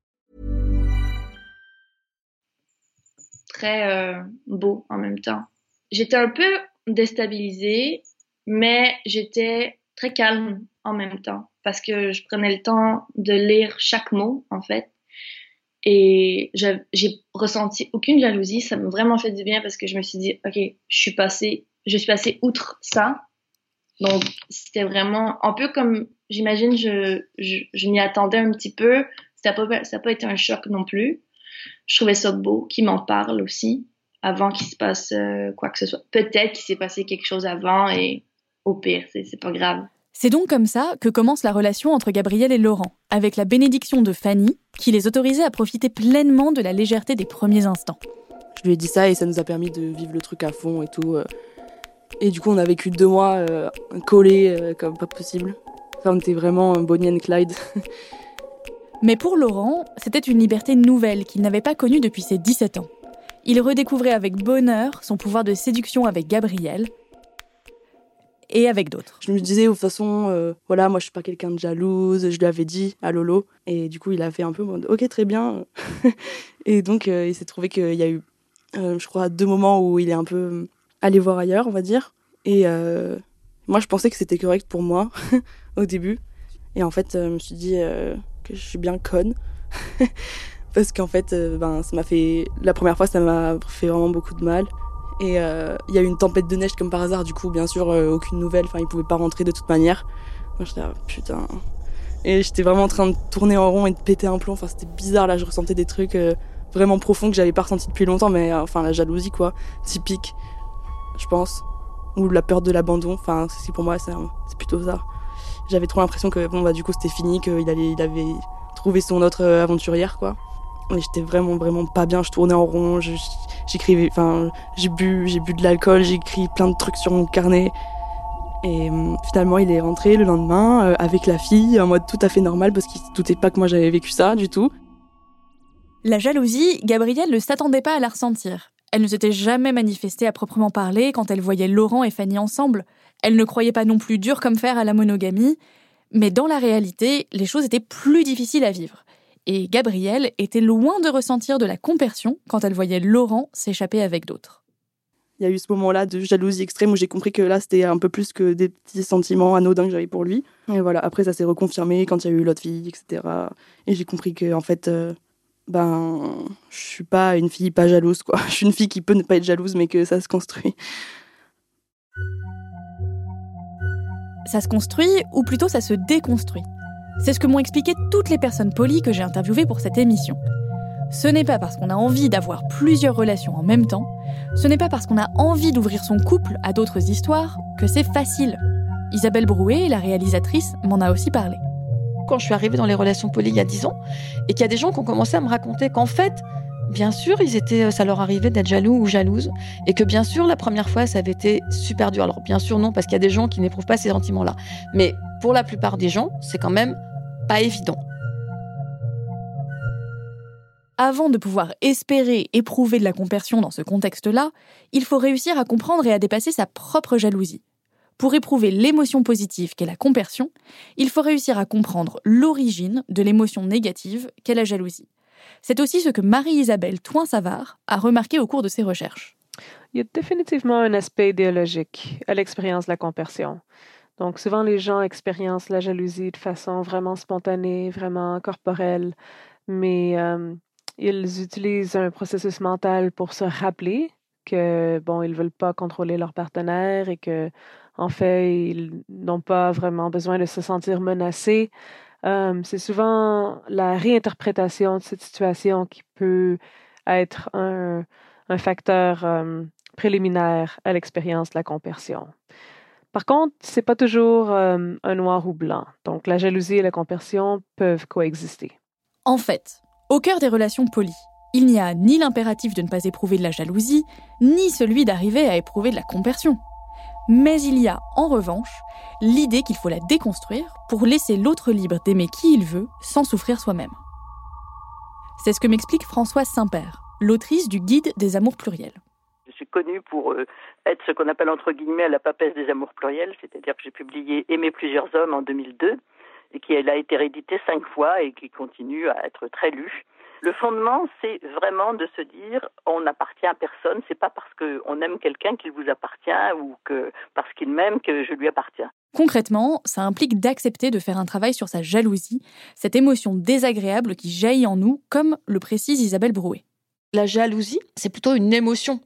Très euh, beau en même temps. J'étais un peu déstabilisée, mais j'étais très calme en même temps parce que je prenais le temps de lire chaque mot en fait. Et j'ai ressenti aucune jalousie. Ça m'a vraiment fait du bien parce que je me suis dit, OK, je suis passée, je suis passée outre ça. Donc, c'était vraiment un peu comme, j'imagine, je, je, je m'y attendais un petit peu. Ça n'a pas, ça pas été un choc non plus. Je trouvais ça beau qu'il m'en parle aussi avant qu'il se passe euh, quoi que ce soit. Peut-être qu'il s'est passé quelque chose avant et au pire, c'est pas grave. C'est donc comme ça que commence la relation entre Gabriel et Laurent, avec la bénédiction de Fanny, qui les autorisait à profiter pleinement de la légèreté des premiers instants. Je lui ai dit ça et ça nous a permis de vivre le truc à fond et tout. Euh. Et du coup, on a vécu deux mois euh, collés euh, comme pas possible. Enfin, on était vraiment Bonnie and Clyde. Mais pour Laurent, c'était une liberté nouvelle qu'il n'avait pas connue depuis ses 17 ans. Il redécouvrait avec bonheur son pouvoir de séduction avec Gabriel, et avec d'autres. Je me disais, de toute façon, euh, voilà, moi je suis pas quelqu'un de jalouse, je lui avais dit à Lolo, et du coup il a fait un peu, ok, très bien. et donc euh, il s'est trouvé qu'il y a eu, euh, je crois, deux moments où il est un peu allé voir ailleurs, on va dire. Et moi je pensais que c'était correct pour moi au début. Et en fait, je me suis dit que je suis bien conne. Parce qu'en fait, ben, ça m'a fait. La première fois, ça m'a fait vraiment beaucoup de mal. Et euh, il y a eu une tempête de neige comme par hasard, du coup, bien sûr, euh, aucune nouvelle. Enfin, il pouvait pas rentrer de toute manière. Moi, j'étais là, putain. Et j'étais vraiment en train de tourner en rond et de péter un plomb. Enfin, c'était bizarre, là, je ressentais des trucs euh, vraiment profonds que j'avais pas ressentis depuis longtemps, mais enfin, la jalousie, quoi, typique, je pense. Ou la peur de l'abandon. Enfin, c'est pour moi, c'est plutôt ça. J'avais trop l'impression que, bon, bah, du coup, c'était fini, qu'il allait, il avait trouvé son autre aventurière, quoi. J'étais vraiment, vraiment pas bien. Je tournais en rond, j'écrivais, enfin, j'ai bu, j'ai bu de l'alcool, j'ai écrit plein de trucs sur mon carnet. Et euh, finalement, il est rentré le lendemain euh, avec la fille en mode tout à fait normal parce qu'il se doutait pas que moi j'avais vécu ça du tout. La jalousie, Gabrielle ne s'attendait pas à la ressentir. Elle ne s'était jamais manifestée à proprement parler quand elle voyait Laurent et Fanny ensemble. Elle ne croyait pas non plus dur comme fer à la monogamie. Mais dans la réalité, les choses étaient plus difficiles à vivre et Gabrielle était loin de ressentir de la compersion quand elle voyait Laurent s'échapper avec d'autres. Il y a eu ce moment-là de jalousie extrême où j'ai compris que là, c'était un peu plus que des petits sentiments anodins que j'avais pour lui. Et voilà, après, ça s'est reconfirmé quand il y a eu l'autre fille, etc. Et j'ai compris que, en fait, euh, ben, je suis pas une fille pas jalouse, quoi. Je suis une fille qui peut ne pas être jalouse, mais que ça se construit. Ça se construit, ou plutôt ça se déconstruit. C'est ce que m'ont expliqué toutes les personnes polies que j'ai interviewées pour cette émission. Ce n'est pas parce qu'on a envie d'avoir plusieurs relations en même temps, ce n'est pas parce qu'on a envie d'ouvrir son couple à d'autres histoires que c'est facile. Isabelle Brouet, la réalisatrice, m'en a aussi parlé. Quand je suis arrivée dans les relations polies il y a 10 ans, et qu'il y a des gens qui ont commencé à me raconter qu'en fait, bien sûr, ils étaient, ça leur arrivait d'être jaloux ou jalouses, et que bien sûr, la première fois, ça avait été super dur. Alors bien sûr, non, parce qu'il y a des gens qui n'éprouvent pas ces sentiments-là. Mais pour la plupart des gens, c'est quand même pas évident. Avant de pouvoir espérer éprouver de la compersion dans ce contexte-là, il faut réussir à comprendre et à dépasser sa propre jalousie. Pour éprouver l'émotion positive qu'est la compersion, il faut réussir à comprendre l'origine de l'émotion négative qu'est la jalousie. C'est aussi ce que Marie-Isabelle Toin-Savard a remarqué au cours de ses recherches. Il y a définitivement un aspect idéologique à l'expérience de la compersion. Donc souvent les gens expériencent la jalousie de façon vraiment spontanée, vraiment corporelle, mais euh, ils utilisent un processus mental pour se rappeler que bon, ils veulent pas contrôler leur partenaire et que en fait, ils n'ont pas vraiment besoin de se sentir menacés. Euh, c'est souvent la réinterprétation de cette situation qui peut être un, facteur euh, préliminaire à l'expérience de la compersion. Par contre, c'est pas toujours euh, un noir ou blanc. Donc, la jalousie et la compersion peuvent coexister. En fait, au cœur des relations polies, il n'y a ni l'impératif de ne pas éprouver de la jalousie, ni celui d'arriver à éprouver de la compersion. Mais il y a, en revanche, l'idée qu'il faut la déconstruire pour laisser l'autre libre d'aimer qui il veut sans souffrir soi-même. C'est ce que m'explique Françoise Saint-Père, l'autrice du Guide des amours pluriels. Je suis connue pour euh, être ce qu'on appelle entre guillemets la papesse des amours pluriels, c'est-à-dire que j'ai publié Aimer plusieurs hommes en 2002 et qui a été réédité cinq fois et qui continue à être très lu. Le fondement, c'est vraiment de se dire on n'appartient à personne. C'est pas parce qu'on aime quelqu'un qu'il vous appartient ou que parce qu'il m'aime que je lui appartiens. Concrètement, ça implique d'accepter de faire un travail sur sa jalousie, cette émotion désagréable qui jaillit en nous, comme le précise Isabelle Brouet. La jalousie, c'est plutôt une émotion.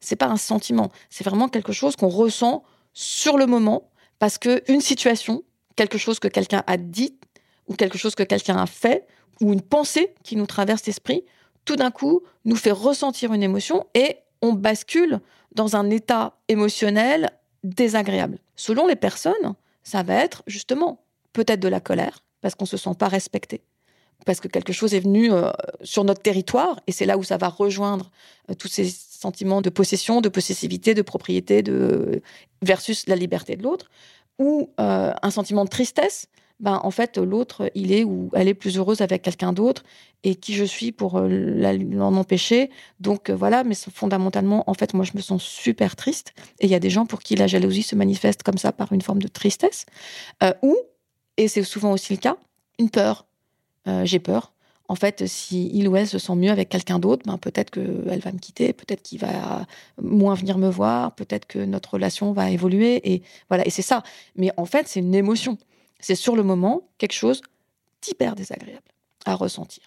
C'est pas un sentiment. C'est vraiment quelque chose qu'on ressent sur le moment parce que une situation, quelque chose que quelqu'un a dit ou quelque chose que quelqu'un a fait ou une pensée qui nous traverse l'esprit, tout d'un coup, nous fait ressentir une émotion et on bascule dans un état émotionnel désagréable. Selon les personnes, ça va être justement peut-être de la colère, parce qu'on ne se sent pas respecté, parce que quelque chose est venu euh, sur notre territoire, et c'est là où ça va rejoindre euh, tous ces sentiments de possession, de possessivité, de propriété, de versus la liberté de l'autre, ou euh, un sentiment de tristesse, ben, en fait, l'autre, il est ou elle est plus heureuse avec quelqu'un d'autre et qui je suis pour euh, l'en empêcher. Donc euh, voilà, mais fondamentalement, en fait, moi, je me sens super triste. Et il y a des gens pour qui la jalousie se manifeste comme ça par une forme de tristesse. Euh, ou, et c'est souvent aussi le cas, une peur. J'ai peur. En fait, si il ou elle se sent mieux avec quelqu'un d'autre, ben peut-être qu'elle va me quitter, peut-être qu'il va moins venir me voir, peut-être que notre relation va évoluer. Et voilà, et c'est ça. Mais en fait, c'est une émotion c'est sur le moment quelque chose d'hyper désagréable à ressentir.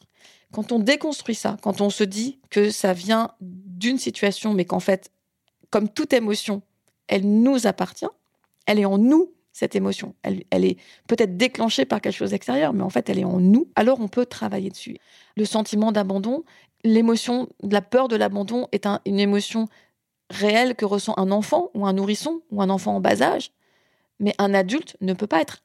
Quand on déconstruit ça, quand on se dit que ça vient d'une situation, mais qu'en fait, comme toute émotion, elle nous appartient, elle est en nous, cette émotion. Elle, est peut-être déclenchée par quelque chose d'extérieur, mais en fait, elle est en nous. Alors, on peut travailler dessus. Le sentiment d'abandon, l'émotion, la peur de l'abandon est une émotion réelle que ressent un enfant ou un nourrisson ou un enfant en bas âge. Mais un adulte ne peut pas être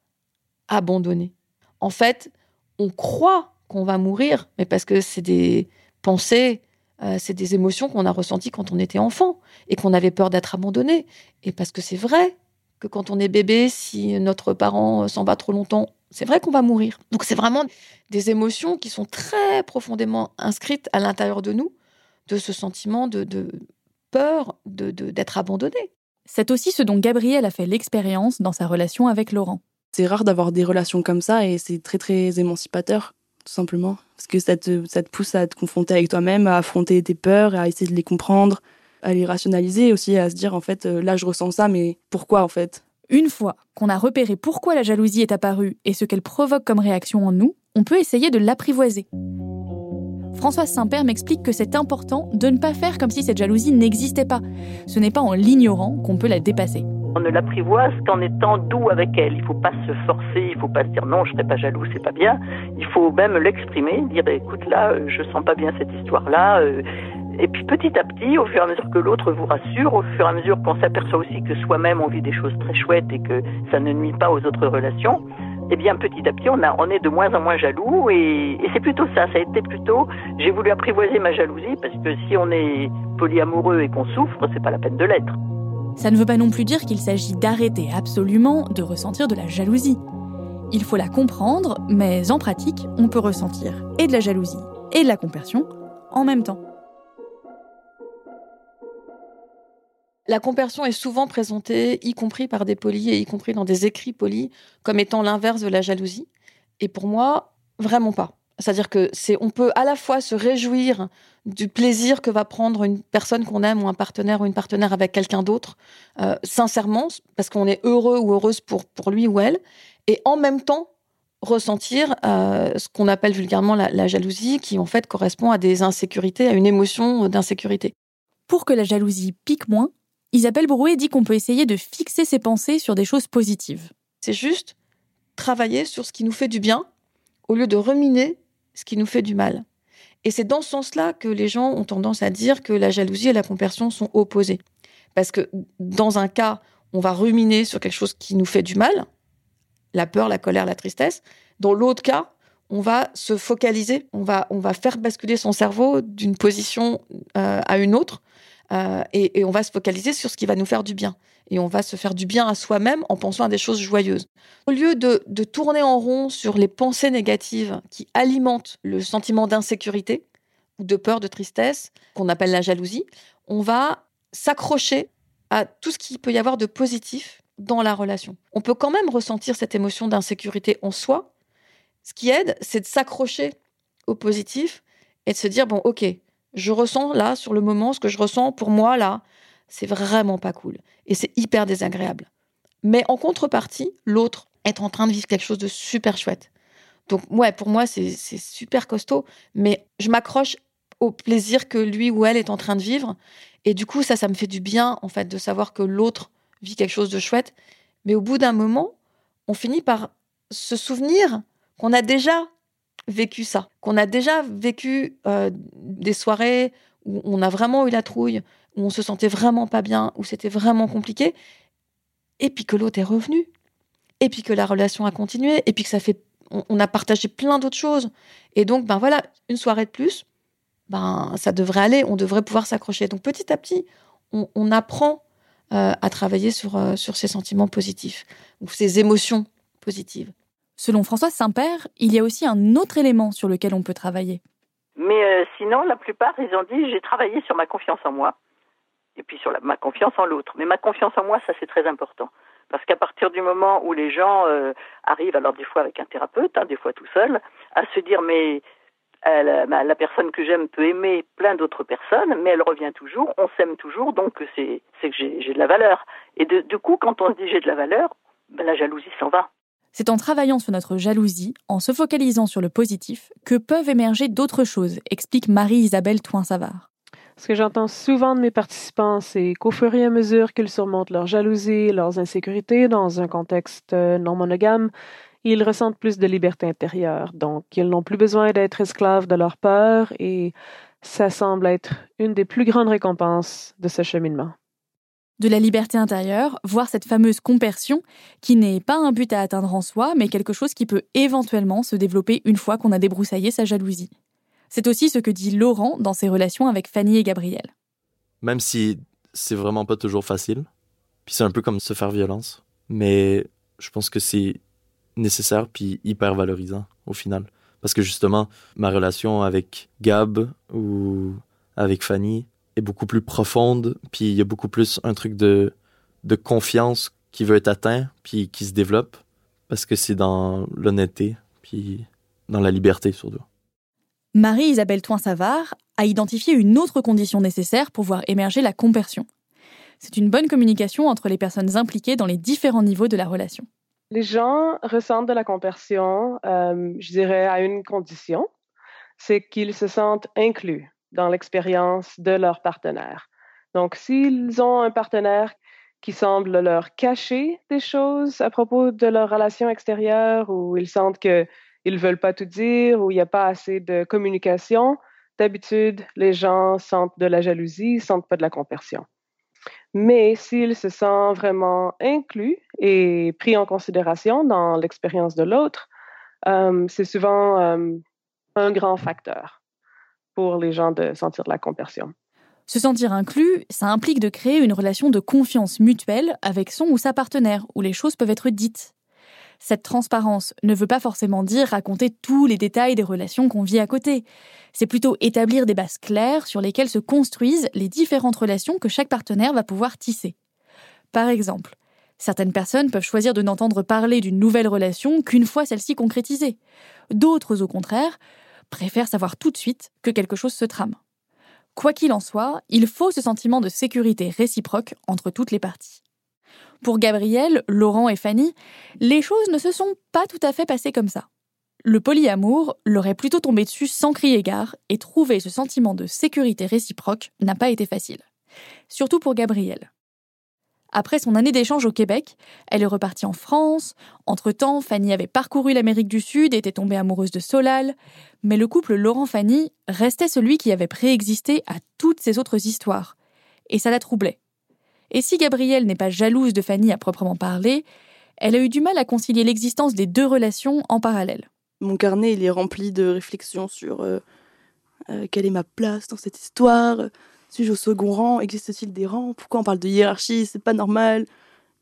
abandonné. En fait, on croit qu'on va mourir, mais parce que c'est des pensées, euh, c'est des émotions qu'on a ressenties quand on était enfant et qu'on avait peur d'être abandonné. Et parce que c'est vrai que quand on est bébé, si notre parent s'en va trop longtemps, c'est vrai qu'on va mourir. Donc c'est vraiment des émotions qui sont très profondément inscrites à l'intérieur de nous, de ce sentiment de, peur d'être de, abandonné. C'est aussi ce dont Gabriel a fait l'expérience dans sa relation avec Laurent. C'est rare d'avoir des relations comme ça et c'est très très émancipateur, tout simplement. Parce que ça te, ça te pousse à te confronter avec toi-même, à affronter tes peurs, à essayer de les comprendre, à les rationaliser aussi, à se dire en fait, euh, là je ressens ça, mais pourquoi en fait? Une fois qu'on a repéré pourquoi la jalousie est apparue et ce qu'elle provoque comme réaction en nous, on peut essayer de l'apprivoiser. Françoise Saint-Père m'explique que c'est important de ne pas faire comme si cette jalousie n'existait pas. Ce n'est pas en l'ignorant qu'on peut la dépasser. On ne l'apprivoise qu'en étant doux avec elle. Il ne faut pas se forcer, il ne faut pas se dire non, je ne serai pas jaloux, c'est pas bien. Il faut même l'exprimer, dire écoute là, euh, je sens pas bien cette histoire-là. Euh. Et puis petit à petit, au fur et à mesure que l'autre vous rassure, au fur et à mesure qu'on s'aperçoit aussi que soi-même on vit des choses très chouettes et que ça ne nuit pas aux autres relations, eh bien petit à petit on, est de moins en moins jaloux et, et c'est plutôt ça, ça a été plutôt, j'ai voulu apprivoiser ma jalousie parce que si on est polyamoureux et qu'on souffre, c'est pas la peine de l'être. Ça ne veut pas non plus dire qu'il s'agit d'arrêter absolument de ressentir de la jalousie. Il faut la comprendre, mais en pratique, on peut ressentir et de la jalousie et de la compersion en même temps. La compersion est souvent présentée, y compris par des polis et y compris dans des écrits polis, comme étant l'inverse de la jalousie. Et pour moi, vraiment pas. C'est-à-dire que c'est, on peut à la fois se réjouir du plaisir que va prendre une personne qu'on aime ou un partenaire ou une partenaire avec quelqu'un d'autre, euh, sincèrement, parce qu'on est heureux ou heureuse pour, pour lui ou elle, et en même temps ressentir euh, ce qu'on appelle vulgairement la, la, jalousie, qui en fait correspond à des insécurités, à une émotion d'insécurité. Pour que la jalousie pique moins, Isabelle Brouet dit qu'on peut essayer de fixer ses pensées sur des choses positives. C'est juste travailler sur ce qui nous fait du bien au lieu de ruminer ce qui nous fait du mal. Et c'est dans ce sens-là que les gens ont tendance à dire que la jalousie et la compersion sont opposées. Parce que dans un cas, on va ruminer sur quelque chose qui nous fait du mal, la peur, la colère, la tristesse. Dans l'autre cas, on va se focaliser, on va, on va faire basculer son cerveau d'une position euh, à une autre euh, et, on va se focaliser sur ce qui va nous faire du bien. Et on va se faire du bien à soi-même en pensant à des choses joyeuses. Au lieu de, de tourner en rond sur les pensées négatives qui alimentent le sentiment d'insécurité ou de peur, de tristesse, qu'on appelle la jalousie, on va s'accrocher à tout ce qu'il peut y avoir de positif dans la relation. On peut quand même ressentir cette émotion d'insécurité en soi. Ce qui aide, c'est de s'accrocher au positif et de se dire, bon, ok, je ressens là, sur le moment, ce que je ressens pour moi là, c'est vraiment pas cool. Et c'est hyper désagréable. Mais en contrepartie, l'autre est en train de vivre quelque chose de super chouette. Donc, ouais, pour moi, c'est super costaud, mais je m'accroche au plaisir que lui ou elle est en train de vivre. Et du coup, ça, ça me fait du bien, en fait, de savoir que l'autre vit quelque chose de chouette. Mais au bout d'un moment, on finit par se souvenir qu'on a déjà vécu ça, qu'on a déjà vécu euh, des soirées où on a vraiment eu la trouille, où on se sentait vraiment pas bien, où c'était vraiment compliqué, et puis que l'autre est revenu, et puis que la relation a continué, et puis que ça fait, on, a partagé plein d'autres choses, et donc ben voilà, une soirée de plus, ben ça devrait aller, on devrait pouvoir s'accrocher. Donc petit à petit, on, apprend euh, à travailler sur, euh, sur ces sentiments positifs, ou ces émotions positives. Selon Françoise Saint-Père, il y a aussi un autre élément sur lequel on peut travailler. Mais euh, sinon, la plupart, ils ont dit j'ai travaillé sur ma confiance en moi et puis sur ma confiance en l'autre. Mais ma confiance en moi, ça c'est très important. Parce qu'à partir du moment où les gens euh, arrivent, alors des fois avec un thérapeute, hein, des fois tout seul, à se dire mais euh, la, personne que j'aime peut aimer plein d'autres personnes, mais elle revient toujours, on s'aime toujours, donc c'est que j'ai de la valeur. Et de, du coup, quand on se dit j'ai de la valeur, ben, la jalousie s'en va. C'est en travaillant sur notre jalousie, en se focalisant sur le positif, que peuvent émerger d'autres choses, explique Marie-Isabelle Toin-Savard. Ce que j'entends souvent de mes participants, c'est qu'au fur et à mesure qu'ils surmontent leur jalousie, leurs insécurités dans un contexte euh, non monogame, ils ressentent plus de liberté intérieure. Donc, ils n'ont plus besoin d'être esclaves de leur peur et ça semble être une des plus grandes récompenses de ce cheminement de la liberté intérieure, voire cette fameuse compersion, qui n'est pas un but à atteindre en soi, mais quelque chose qui peut éventuellement se développer une fois qu'on a débroussaillé sa jalousie. C'est aussi ce que dit Laurent dans ses relations avec Fanny et Gabriel. Même si c'est vraiment pas toujours facile, puis c'est un peu comme se faire violence, mais je pense que c'est nécessaire puis hyper valorisant au final. Parce que justement, ma relation avec Gab ou avec Fanny, est beaucoup plus profonde, puis il y a beaucoup plus un truc de, de confiance qui veut être atteint, puis qui se développe, parce que c'est dans l'honnêteté, puis dans la liberté surtout. Marie-Isabelle Toin-Savard a identifié une autre condition nécessaire pour voir émerger la compersion. C'est une bonne communication entre les personnes impliquées dans les différents niveaux de la relation. Les gens ressentent de la compersion, euh, je dirais, à une condition, c'est qu'ils se sentent inclus dans l'expérience de leur partenaire. Donc, s'ils ont un partenaire qui semble leur cacher des choses à propos de leur relation extérieure ou ils sentent qu'ils ne veulent pas tout dire ou il n'y a pas assez de communication, d'habitude, les gens sentent de la jalousie, sentent pas de la compersion. Mais s'ils se sentent vraiment inclus et pris en considération dans l'expérience de l'autre, euh, c'est souvent euh, un grand facteur pour les gens de sentir de la compersion. Se sentir inclus, ça implique de créer une relation de confiance mutuelle avec son ou sa partenaire, où les choses peuvent être dites. Cette transparence ne veut pas forcément dire raconter tous les détails des relations qu'on vit à côté. C'est plutôt établir des bases claires sur lesquelles se construisent les différentes relations que chaque partenaire va pouvoir tisser. Par exemple, certaines personnes peuvent choisir de n'entendre parler d'une nouvelle relation qu'une fois celle-ci concrétisée. D'autres, au contraire, préfère savoir tout de suite que quelque chose se trame. Quoi qu'il en soit, il faut ce sentiment de sécurité réciproque entre toutes les parties. Pour Gabriel, Laurent et Fanny, les choses ne se sont pas tout à fait passées comme ça. Le polyamour leur est plutôt tombé dessus sans crier gare et trouver ce sentiment de sécurité réciproque n'a pas été facile. Surtout pour Gabriel. Après son année d'échange au Québec, elle est repartie en France. Entre-temps, Fanny avait parcouru l'Amérique du Sud était tombée amoureuse de Solal. Mais le couple Laurent-Fanny restait celui qui avait préexisté à toutes ces autres histoires. Et ça la troublait. Et si Gabrielle n'est pas jalouse de Fanny à proprement parler, elle a eu du mal à concilier l'existence des deux relations en parallèle. Mon carnet, il est rempli de réflexions sur euh, euh, quelle est ma place dans cette histoire, suis-je au second rang Existe-t-il des rangs Pourquoi on parle de hiérarchie C'est pas normal.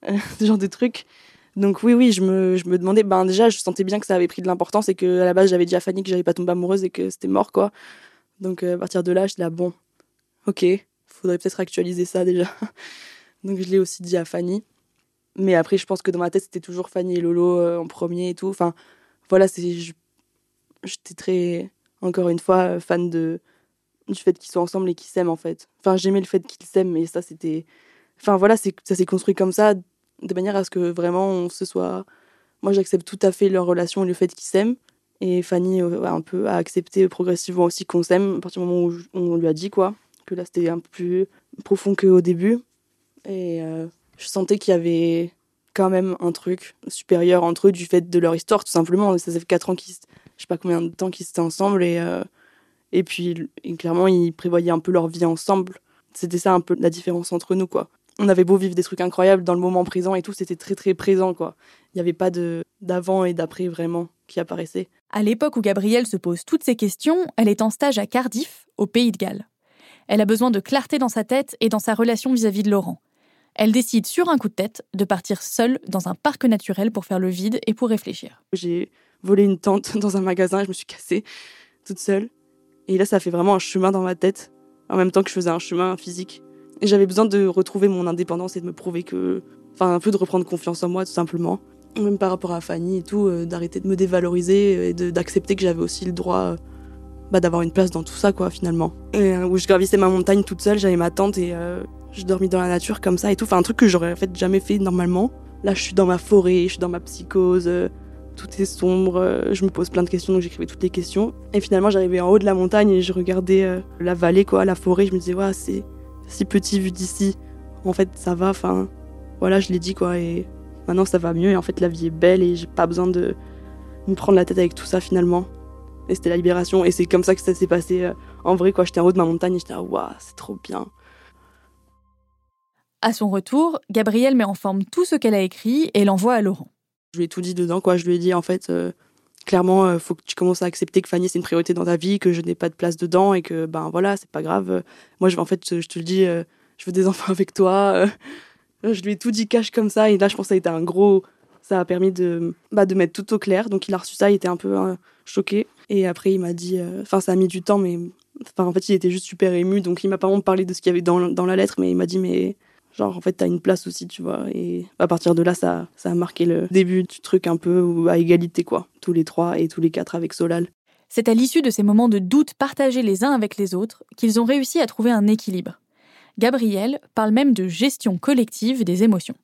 Euh, ce genre de trucs. Donc oui, oui, je me, je me demandais, ben déjà, je sentais bien que ça avait pris de l'importance et que à la base, j'avais dit à Fanny que j'allais pas tomber amoureuse et que c'était mort, quoi. Donc euh, à partir de là, je là, bon, ok, faudrait peut-être actualiser ça déjà. Donc je l'ai aussi dit à Fanny. Mais après, je pense que dans ma tête, c'était toujours Fanny et Lolo euh, en premier et tout. Enfin, voilà, j'étais très, encore une fois, fan de, du fait qu'ils soient ensemble et qu'ils s'aiment en fait. Enfin, j'aimais le fait qu'ils s'aiment, mais ça c'était. Enfin voilà, ça s'est construit comme ça, de manière à ce que vraiment on se soit. Moi, j'accepte tout à fait leur relation et le fait qu'ils s'aiment. Et Fanny euh, a un peu a accepté progressivement aussi qu'on s'aime à partir du moment où on lui a dit quoi, que là c'était un peu plus profond qu'au début. Et euh, je sentais qu'il y avait quand même un truc supérieur entre eux du fait de leur histoire, tout simplement. Ça fait 4 ans qu'ils. Je sais pas combien de temps qu'ils étaient ensemble et. Euh, et puis, clairement, ils prévoyaient un peu leur vie ensemble. C'était ça un peu la différence entre nous, quoi. On avait beau vivre des trucs incroyables dans le moment présent et tout, c'était très très présent, quoi. Il n'y avait pas de d'avant et d'après vraiment qui apparaissait. À l'époque où Gabrielle se pose toutes ces questions, elle est en stage à Cardiff, au Pays de Galles. Elle a besoin de clarté dans sa tête et dans sa relation vis-à-vis de Laurent. Elle décide sur un coup de tête de partir seule dans un parc naturel pour faire le vide et pour réfléchir. J'ai volé une tente dans un magasin, je me suis cassée toute seule. Et là, ça fait vraiment un chemin dans ma tête, en même temps que je faisais un chemin physique. Et j'avais besoin de retrouver mon indépendance et de me prouver que. Enfin, un peu de reprendre confiance en moi, tout simplement. Même par rapport à Fanny et tout, euh, d'arrêter de me dévaloriser et d'accepter que j'avais aussi le droit euh, bah, d'avoir une place dans tout ça, quoi, finalement. Et euh, où je gravissais ma montagne toute seule, j'avais ma tente et je dormis dans la nature comme ça et tout. Enfin, un truc que j'aurais en fait jamais fait normalement. Là, je suis dans ma forêt, je suis dans ma psychose tout est sombre, euh, je me pose plein de questions, donc j'écrivais toutes les questions. Et finalement, j'arrivais en haut de la montagne et je regardais euh, la vallée, quoi, la forêt. Je me disais, ouais, c'est si petit vu d'ici. En fait, ça va, enfin, voilà, je l'ai dit, quoi. Et maintenant, ça va mieux. Et en fait, la vie est belle et j'ai pas besoin de me prendre la tête avec tout ça, finalement. Et c'était la libération. Et c'est comme ça que ça s'est passé euh, en vrai, quoi. J'étais en haut de ma montagne et j'étais, waouh, c'est trop bien. À son retour, Gabrielle met en forme tout ce qu'elle a écrit et l'envoie à Laurent. Je lui ai tout dit dedans, quoi. Je lui ai dit, en fait, euh, clairement, il euh, faut que tu commences à accepter que Fanny, c'est une priorité dans ta vie, que je n'ai pas de place dedans et que, ben voilà, c'est pas grave. Moi, je, en fait, je te le dis, euh, je veux des enfants avec toi. je lui ai tout dit cash comme ça. Et là, je pense que ça a été un gros. Ça a permis de, bah, de mettre tout au clair. Donc, il a reçu ça, il était un peu choqué. Et après, il m'a dit. Enfin, ça a mis du temps, mais. Enfin, en fait, il était juste super ému. Donc, il m'a pas vraiment parlé de ce qu'il y avait dans, dans la lettre, mais il m'a dit, mais Genre, en fait, t'as une place aussi, tu vois. Et à partir de là, ça, ça a marqué le début du truc un peu à égalité, quoi. Tous les trois et tous les quatre avec Solal. C'est à l'issue de ces moments de doute partagés les uns avec les autres qu'ils ont réussi à trouver un équilibre. Gabriel parle même de gestion collective des émotions.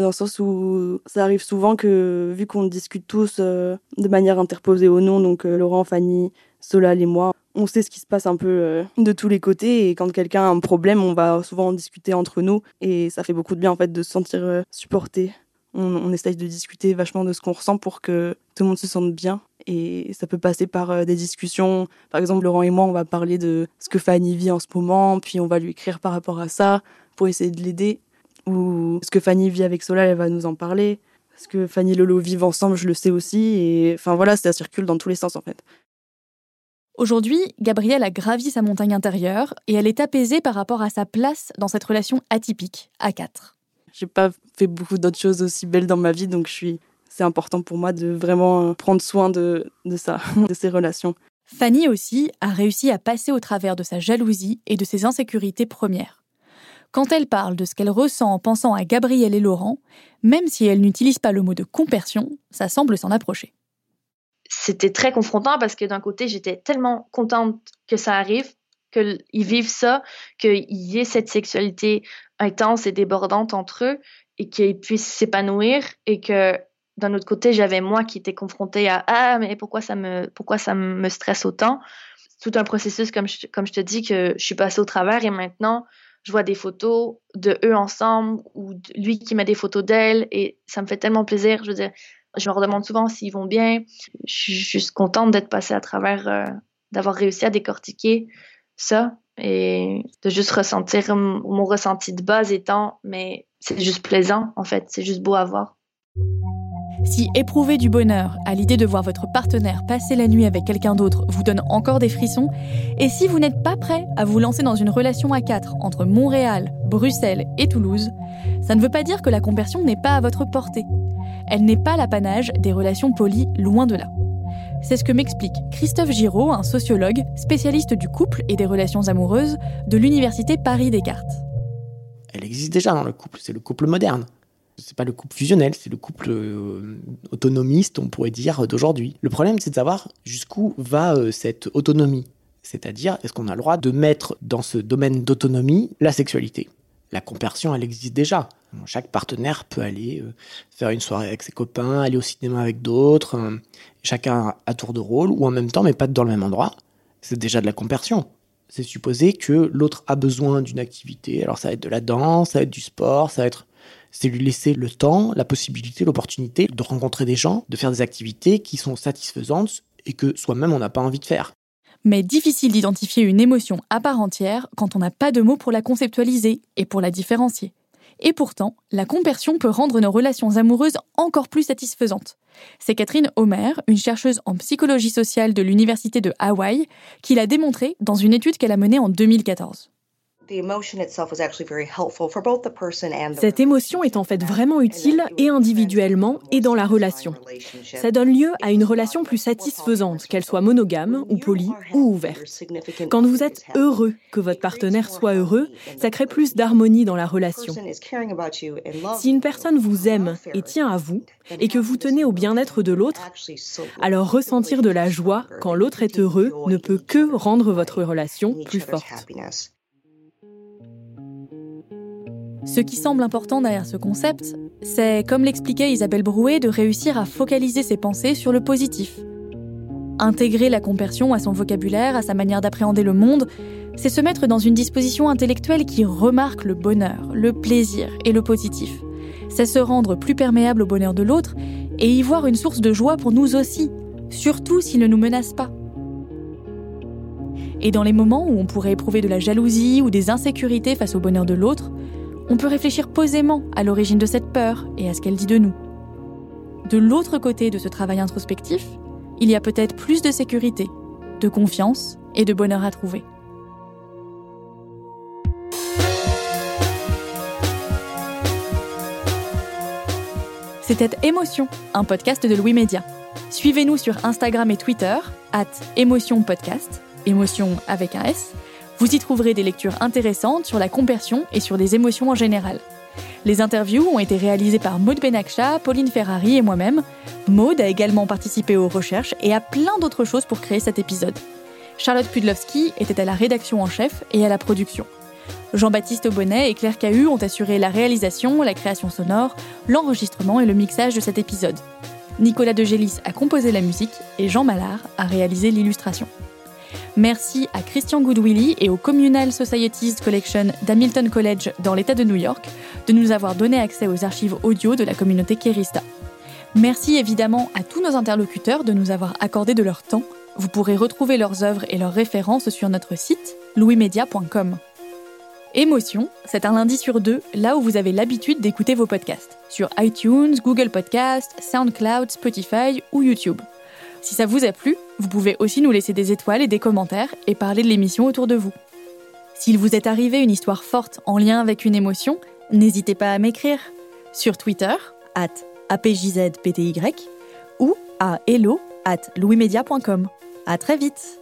Dans le sens où ça arrive souvent que, vu qu'on discute tous euh, de manière interposée au nom, donc euh, Laurent, Fanny, Solal et moi, on sait ce qui se passe un peu euh, de tous les côtés et quand quelqu'un a un problème, on va souvent en discuter entre nous et ça fait beaucoup de bien en fait de se sentir supporté. On, essaye de discuter vachement de ce qu'on ressent pour que tout le monde se sente bien et ça peut passer par des discussions. Par exemple, Laurent et moi, on va parler de ce que Fanny vit en ce moment, puis on va lui écrire par rapport à ça pour essayer de l'aider. Ou ce que Fanny vit avec Solal, elle va nous en parler. Ce que Fanny et Lolo vivent ensemble, je le sais aussi. Et enfin voilà, ça circule dans tous les sens en fait. Aujourd'hui, Gabrielle a gravi sa montagne intérieure et elle est apaisée par rapport à sa place dans cette relation atypique, à quatre. J'ai pas fait beaucoup d'autres choses aussi belles dans ma vie, donc je suis. C'est important pour moi de vraiment prendre soin de, de ça, de ces relations. Fanny aussi a réussi à passer au travers de sa jalousie et de ses insécurités premières. Quand elle parle de ce qu'elle ressent en pensant à Gabrielle et Laurent, même si elle n'utilise pas le mot de compersion, ça semble s'en approcher. C'était très confrontant parce que d'un côté, j'étais tellement contente que ça arrive, qu'ils vivent ça, qu'il y ait cette sexualité intense et débordante entre eux et qu'ils puissent s'épanouir et que d'un autre côté, j'avais moi qui était confrontée à ah mais pourquoi ça me pourquoi ça me stresse autant? Tout un processus comme je, comme je te dis que je suis passée au travers et maintenant je vois des photos de eux ensemble ou lui qui met des photos d'elle et ça me fait tellement plaisir. Je me redemande souvent s'ils vont bien. Je suis juste contente d'être passée à travers, euh, d'avoir réussi à décortiquer ça et de juste ressentir mon ressenti de base étant, mais c'est juste plaisant en fait, c'est juste beau à voir. Si éprouver du bonheur à l'idée de voir votre partenaire passer la nuit avec quelqu'un d'autre vous donne encore des frissons, et si vous n'êtes pas prêt à vous lancer dans une relation à quatre entre Montréal, Bruxelles et Toulouse, ça ne veut pas dire que la conversion n'est pas à votre portée. Elle n'est pas l'apanage des relations polies, loin de là. C'est ce que m'explique Christophe Giraud, un sociologue spécialiste du couple et des relations amoureuses de l'Université Paris-Descartes. Elle existe déjà dans le couple, c'est le couple moderne c'est pas le couple fusionnel, c'est le couple euh, autonomiste, on pourrait dire, d'aujourd'hui. Le problème, c'est de savoir jusqu'où va euh, cette autonomie. C'est-à-dire, est-ce qu'on a le droit de mettre dans ce domaine d'autonomie la sexualité? La compersion, elle existe déjà. Chaque partenaire peut aller euh, faire une soirée avec ses copains, aller au cinéma avec d'autres, chacun à tour de rôle, ou en même temps, mais pas dans le même endroit. C'est déjà de la compersion c'est supposer que l'autre a besoin d'une activité. Alors ça va être de la danse, ça va être du sport, ça va être c'est lui laisser le temps, la possibilité, l'opportunité de rencontrer des gens, de faire des activités qui sont satisfaisantes et que soi-même on n'a pas envie de faire. Mais difficile d'identifier une émotion à part entière quand on n'a pas de mots pour la conceptualiser et pour la différencier. Et pourtant, la compersion peut rendre nos relations amoureuses encore plus satisfaisantes. C'est Catherine Homer, une chercheuse en psychologie sociale de l'Université de Hawaï, qui l'a démontré dans une étude qu'elle a menée en 2014. Cette émotion est en fait vraiment utile et individuellement et dans la relation. Ça donne lieu à une relation plus satisfaisante, qu'elle soit monogame ou polie ou ouverte. Quand vous êtes heureux que votre partenaire soit heureux, ça crée plus d'harmonie dans la relation. Si une personne vous aime et tient à vous, et que vous tenez au bien-être de l'autre, alors ressentir de la joie quand l'autre est heureux ne peut que rendre votre relation plus forte. Ce qui semble important derrière ce concept, c'est, comme l'expliquait Isabelle Brouet, de réussir à focaliser ses pensées sur le positif. Intégrer la compersion à son vocabulaire, à sa manière d'appréhender le monde, c'est se mettre dans une disposition intellectuelle qui remarque le bonheur, le plaisir et le positif. C'est se rendre plus perméable au bonheur de l'autre et y voir une source de joie pour nous aussi, surtout s'il ne nous menace pas. Et dans les moments où on pourrait éprouver de la jalousie ou des insécurités face au bonheur de l'autre, on peut réfléchir posément à l'origine de cette peur et à ce qu'elle dit de nous. De l'autre côté de ce travail introspectif, il y a peut-être plus de sécurité, de confiance et de bonheur à trouver. C'était Émotion, un podcast de Louis Média. Suivez-nous sur Instagram et Twitter, at Émotion Podcast, émotion avec un S, vous y trouverez des lectures intéressantes sur la compersion et sur les émotions en général. Les interviews ont été réalisées par Maud Benakcha, Pauline Ferrari et moi-même. Maud a également participé aux recherches et à plein d'autres choses pour créer cet épisode. Charlotte Pudlowski était à la rédaction en chef et à la production. Jean-Baptiste Bonnet et Claire Cahu ont assuré la réalisation, la création sonore, l'enregistrement et le mixage de cet épisode. Nicolas De a composé la musique et Jean Mallard a réalisé l'illustration. Merci à Christian Goodwilly et au Communal Societies Collection d'Hamilton College dans l'État de New York de nous avoir donné accès aux archives audio de la communauté Kerista. Merci évidemment à tous nos interlocuteurs de nous avoir accordé de leur temps. Vous pourrez retrouver leurs œuvres et leurs références sur notre site louismedia.com. Émotion, c'est un lundi sur deux, là où vous avez l'habitude d'écouter vos podcasts, sur iTunes, Google Podcasts, SoundCloud, Spotify ou YouTube. Si ça vous a plu, vous pouvez aussi nous laisser des étoiles et des commentaires et parler de l'émission autour de vous. S'il vous est arrivé une histoire forte en lien avec une émotion, n'hésitez pas à m'écrire sur Twitter, at apjzpty, ou à hello at. À très vite!